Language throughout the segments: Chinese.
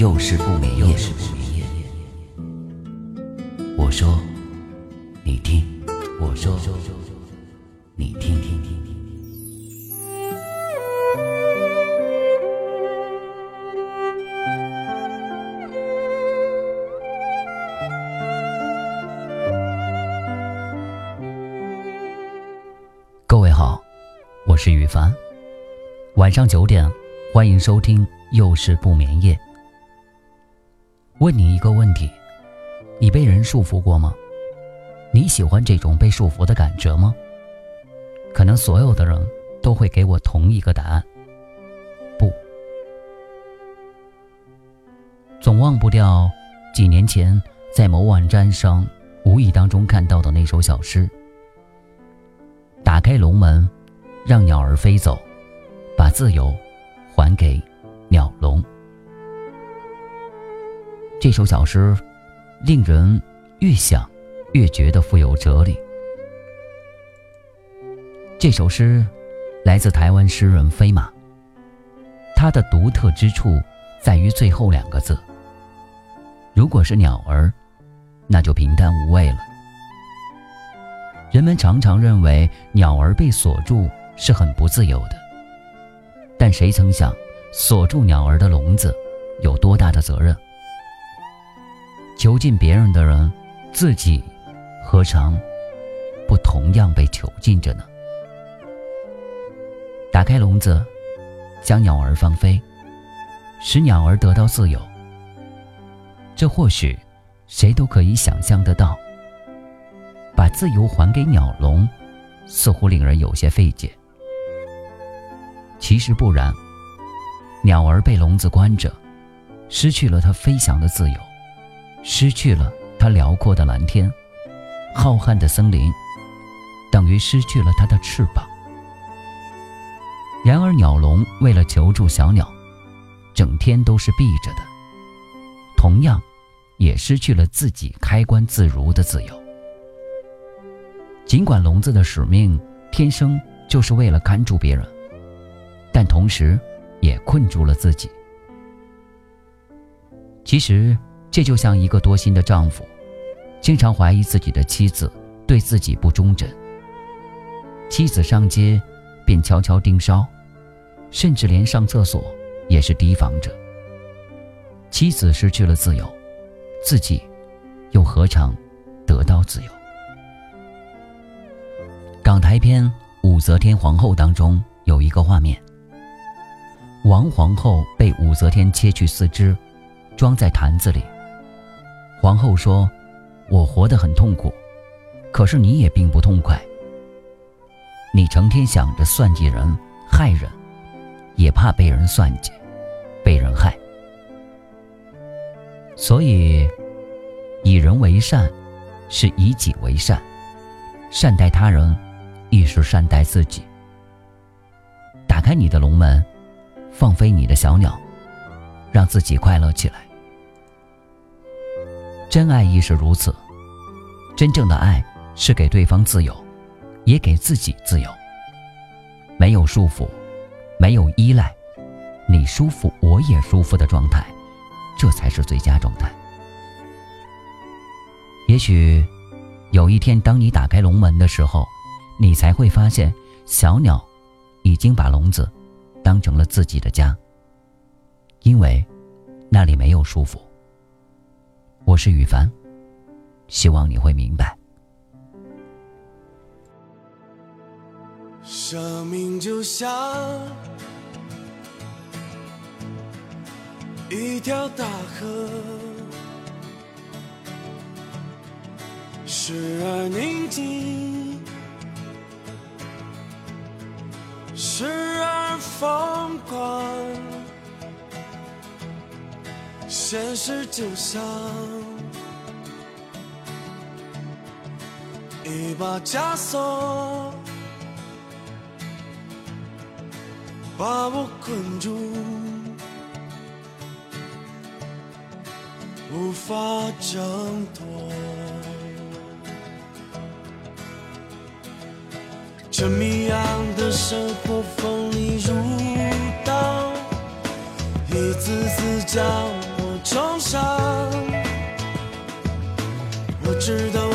又是不眠夜。我说，你听；我说，你听。听。各位好，我是雨凡。晚上九点，欢迎收听《又是不眠夜》。问你一个问题：你被人束缚过吗？你喜欢这种被束缚的感觉吗？可能所有的人都会给我同一个答案：不。总忘不掉几年前在某网站上无意当中看到的那首小诗。打开笼门，让鸟儿飞走，把自由还给鸟笼。这首小诗令人越想越觉得富有哲理。这首诗来自台湾诗人飞马，它的独特之处在于最后两个字。如果是鸟儿，那就平淡无味了。人们常常认为鸟儿被锁住是很不自由的，但谁曾想，锁住鸟儿的笼子有多大的责任？囚禁别人的人，自己何尝不同样被囚禁着呢？打开笼子，将鸟儿放飞，使鸟儿得到自由。这或许谁都可以想象得到。把自由还给鸟笼，似乎令人有些费解。其实不然，鸟儿被笼子关着，失去了它飞翔的自由，失去了它辽阔的蓝天，浩瀚的森林，等于失去了它的翅膀。然而，鸟笼为了求助小鸟，整天都是闭着的，同样，也失去了自己开关自如的自由。尽管笼子的使命天生就是为了看住别人，但同时也困住了自己。其实，这就像一个多心的丈夫，经常怀疑自己的妻子对自己不忠贞。妻子上街便悄悄盯梢，甚至连上厕所也是提防着。妻子失去了自由，自己又何尝得到自由？港台片《武则天皇后》当中有一个画面，王皇后被武则天切去四肢，装在坛子里。皇后说：“我活得很痛苦，可是你也并不痛快。你成天想着算计人、害人，也怕被人算计、被人害。所以，以人为善，是以己为善，善待他人。”亦是善待自己。打开你的龙门，放飞你的小鸟，让自己快乐起来。真爱亦是如此。真正的爱是给对方自由，也给自己自由。没有束缚，没有依赖，你舒服我也舒服的状态，这才是最佳状态。也许有一天，当你打开笼门的时候。你才会发现，小鸟已经把笼子当成了自己的家，因为那里没有束缚。我是雨凡，希望你会明白。生命就像一条大河，时而宁静，时而疯狂。现实就像。一把枷锁，把我困住，无法挣脱。这迷样的生活锋利如刀，一次次将我重伤。我知道。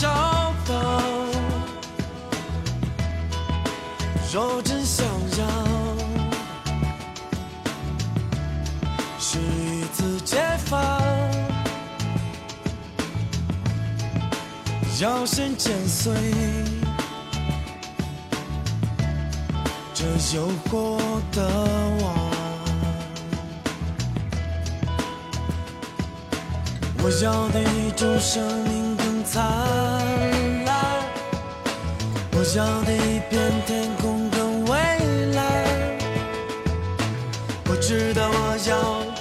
找到，若真想要，是一次解放，要先剪碎这诱惑的网，我要的一种生命。灿烂我要的一片天空更蔚蓝我知道我要